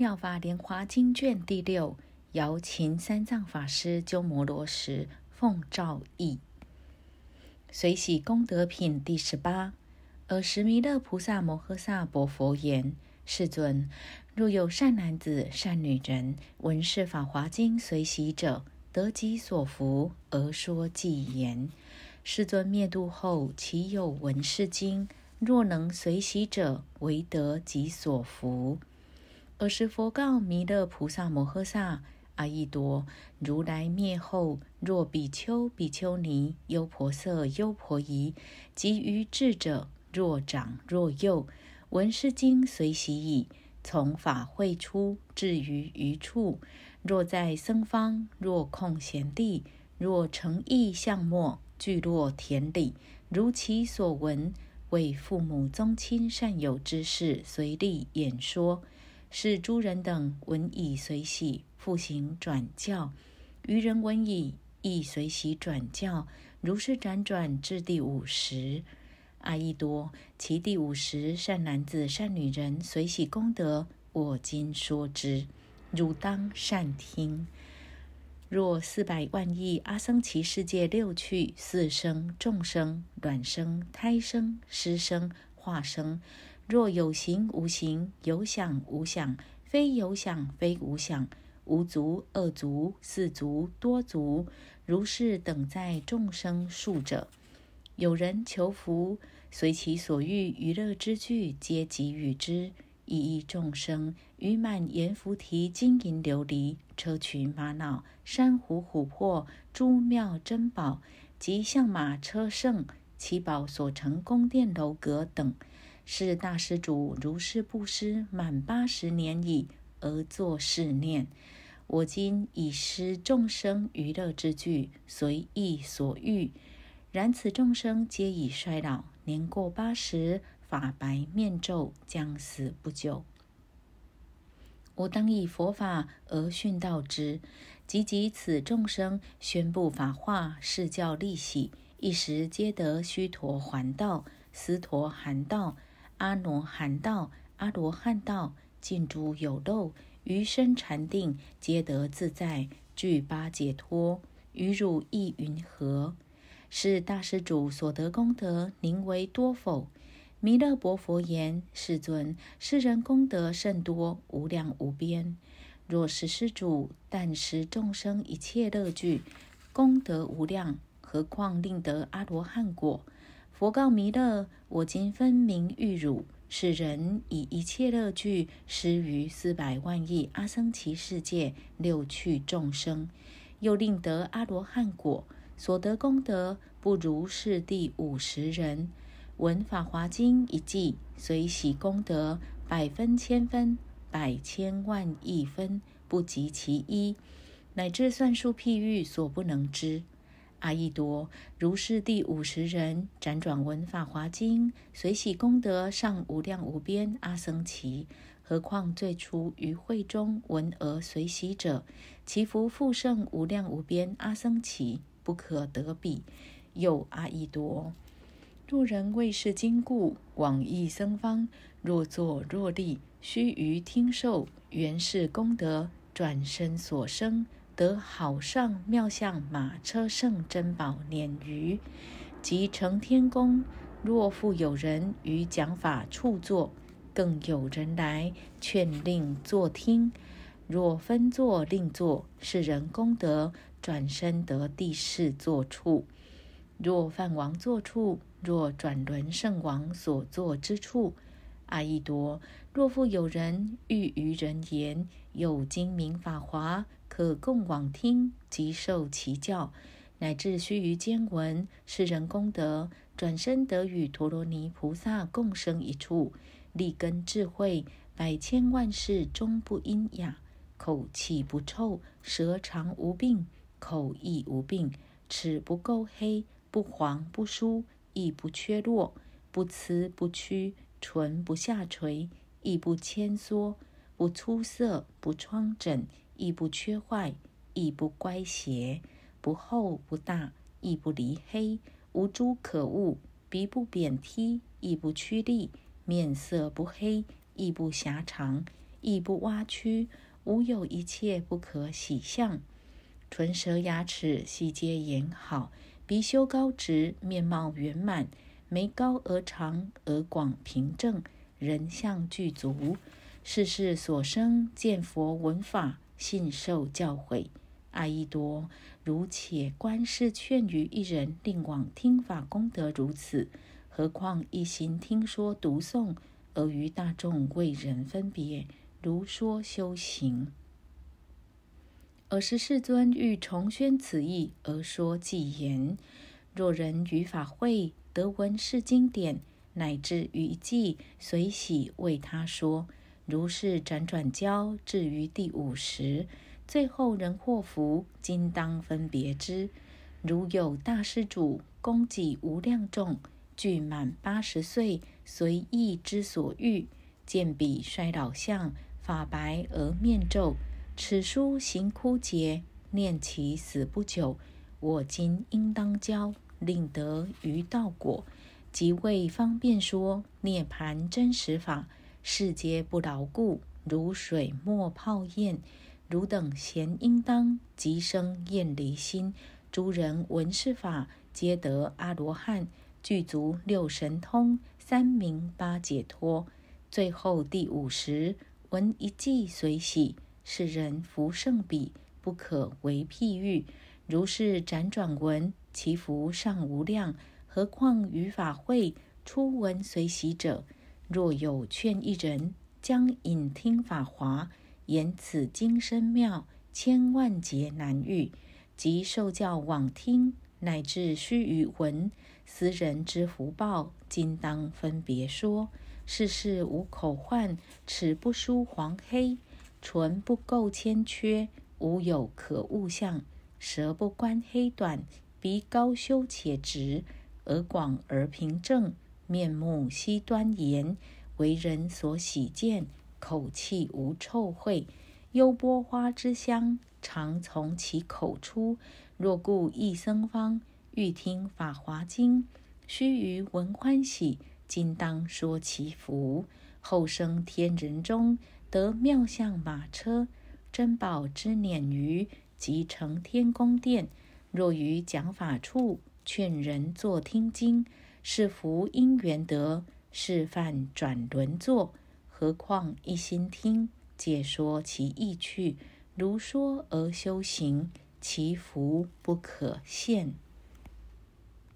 妙法莲华经卷第六，姚琴三藏法师鸠摩罗什奉诏译。随喜功德品第十八。尔时弥勒菩萨摩诃萨薄佛言：世尊，若有善男子、善女人闻是法华经随喜者，得己所福，而说偈言：世尊灭度后，其有闻是经？若能随喜者，唯得己所福。尔时佛告弥勒菩萨摩诃萨：“阿逸多，如来灭后，若比丘、比丘尼、优婆塞、优婆夷，及于智者，若长若幼，闻是经随喜矣。从法会出，至于余处，若在僧方，若空闲地，若诚意相默，聚落田里，如其所闻，为父母宗亲善友之事，随力演说。”是诸人等闻已随喜，复行转教；愚人闻已，亦随喜转教。如是辗转至第五十。阿逸多，其第五十善男子、善女人随喜功德，我今说之，汝当善听。若四百万亿阿僧祇世界六趣四生众生卵生胎生湿生化生。若有形无形，有想无想，非有想非无想，无足二足四足多足，如是等在众生数者，有人求福，随其所欲娱乐之具，皆给予之。一一众生，于满阎浮提金银琉璃车群玛瑙珊瑚琥珀诸妙珍宝及象马车乘其宝所成宫殿楼阁等。是大施主如是布施满八十年矣，而作是念：我今以施众生娱乐之具，随意所欲。然此众生皆已衰老，年过八十，发白面皱，将死不久。我当以佛法而训导之，及及此众生，宣布法化，是教利喜，一时皆得须陀还道、斯陀含道。阿罗汉道、阿罗汉道尽诸有漏，余生禅定，皆得自在，具八解脱。与汝亦云何？是大施主所得功德，宁为多否？弥勒薄佛言：世尊，世人功德甚多，无量无边。若是施主但施众生一切乐具，功德无量，何况令得阿罗汉果？佛告弥勒：“我今分明欲汝，是人以一切乐具施于四百万亿阿僧祇世界六趣众生，又令得阿罗汉果，所得功德不如是第五十人。闻法华经一记，随喜功德百分千分，百千万亿分，不及其一，乃至算数譬喻所不能知。”阿逸多，如是第五十人，辗转闻法华经，随喜功德上无量无边。阿僧祇，何况最初于会中闻而随喜者，其福复胜无量无边。阿僧祇，不可得比。又阿逸多，若人为是经故，往诣僧方，若坐若立，须臾听受，原是功德转身所生。得好上妙相马车胜珍宝辇鱼，及成天宫。若复有人于讲法处坐，更有人来劝令坐听。若分坐令坐，是人功德转身得地势坐处。若梵王坐处，若转轮圣王所坐之处。阿逸多，若复有人欲于人言，有精明法华。可共往听即受其教，乃至须臾间闻是人功德，转身得与陀罗尼菩萨共生一处，立根智慧，百千万世终不阴哑，口气不臭，舌长无病，口亦无病，齿不垢黑，不黄不疏，亦不缺落，不呲不屈，唇不下垂，亦不牵缩，不粗涩，不疮疹。亦不缺坏，亦不乖斜，不厚不大，亦不离黑，无诸可恶。鼻不扁梯，亦不趋利，面色不黑，亦不狭长，亦不挖曲，无有一切不可喜相。唇舌牙齿细皆严好，鼻修高直，面貌圆满，眉高额长，额广平正，人相具足。世事所生，见佛闻法，信受教诲。阿逸多，如且观世劝于一人，令往听法功德如此，何况一心听说读诵，而于大众为人分别，如说修行。尔时世尊欲重宣此意，而说偈言：若人于法会得闻是经典，乃至于记，随喜为他说。如是辗转交，至于第五时，最后人祸福，今当分别之。如有大施主，供给无量众，具满八十岁，随意之所欲，见彼衰老相，发白而面皱。此书行枯竭，念其死不久。我今应当教，令得于道果，即为方便说涅盘真实法。世皆不牢固，如水墨泡焰。汝等贤应当即生厌离心。诸人闻是法，皆得阿罗汉，具足六神通，三明八解脱。最后第五时，闻一偈随喜。是人福胜彼，不可为譬喻。如是辗转闻，其福尚无量。何况于法会初闻随喜者？若有劝一人将引听法华，言此经深妙，千万劫难遇。即受教往听，乃至须臾闻，斯人之福报，今当分别说。世事无口患，齿不输黄黑。唇不垢千缺，无有可恶相；舌不关黑短，鼻高修且直，耳广而平正，面目悉端严，为人所喜见，口气无臭秽，幽波花之香常从其口出。若故一僧方欲听法华经，须臾闻欢喜，今当说其福。后生天人中。得妙相马车，珍宝之辇鱼，即成天宫殿。若于讲法处劝人坐听经，是福因缘得，示范转轮座。何况一心听，解说其意趣，如说而修行，其福不可限。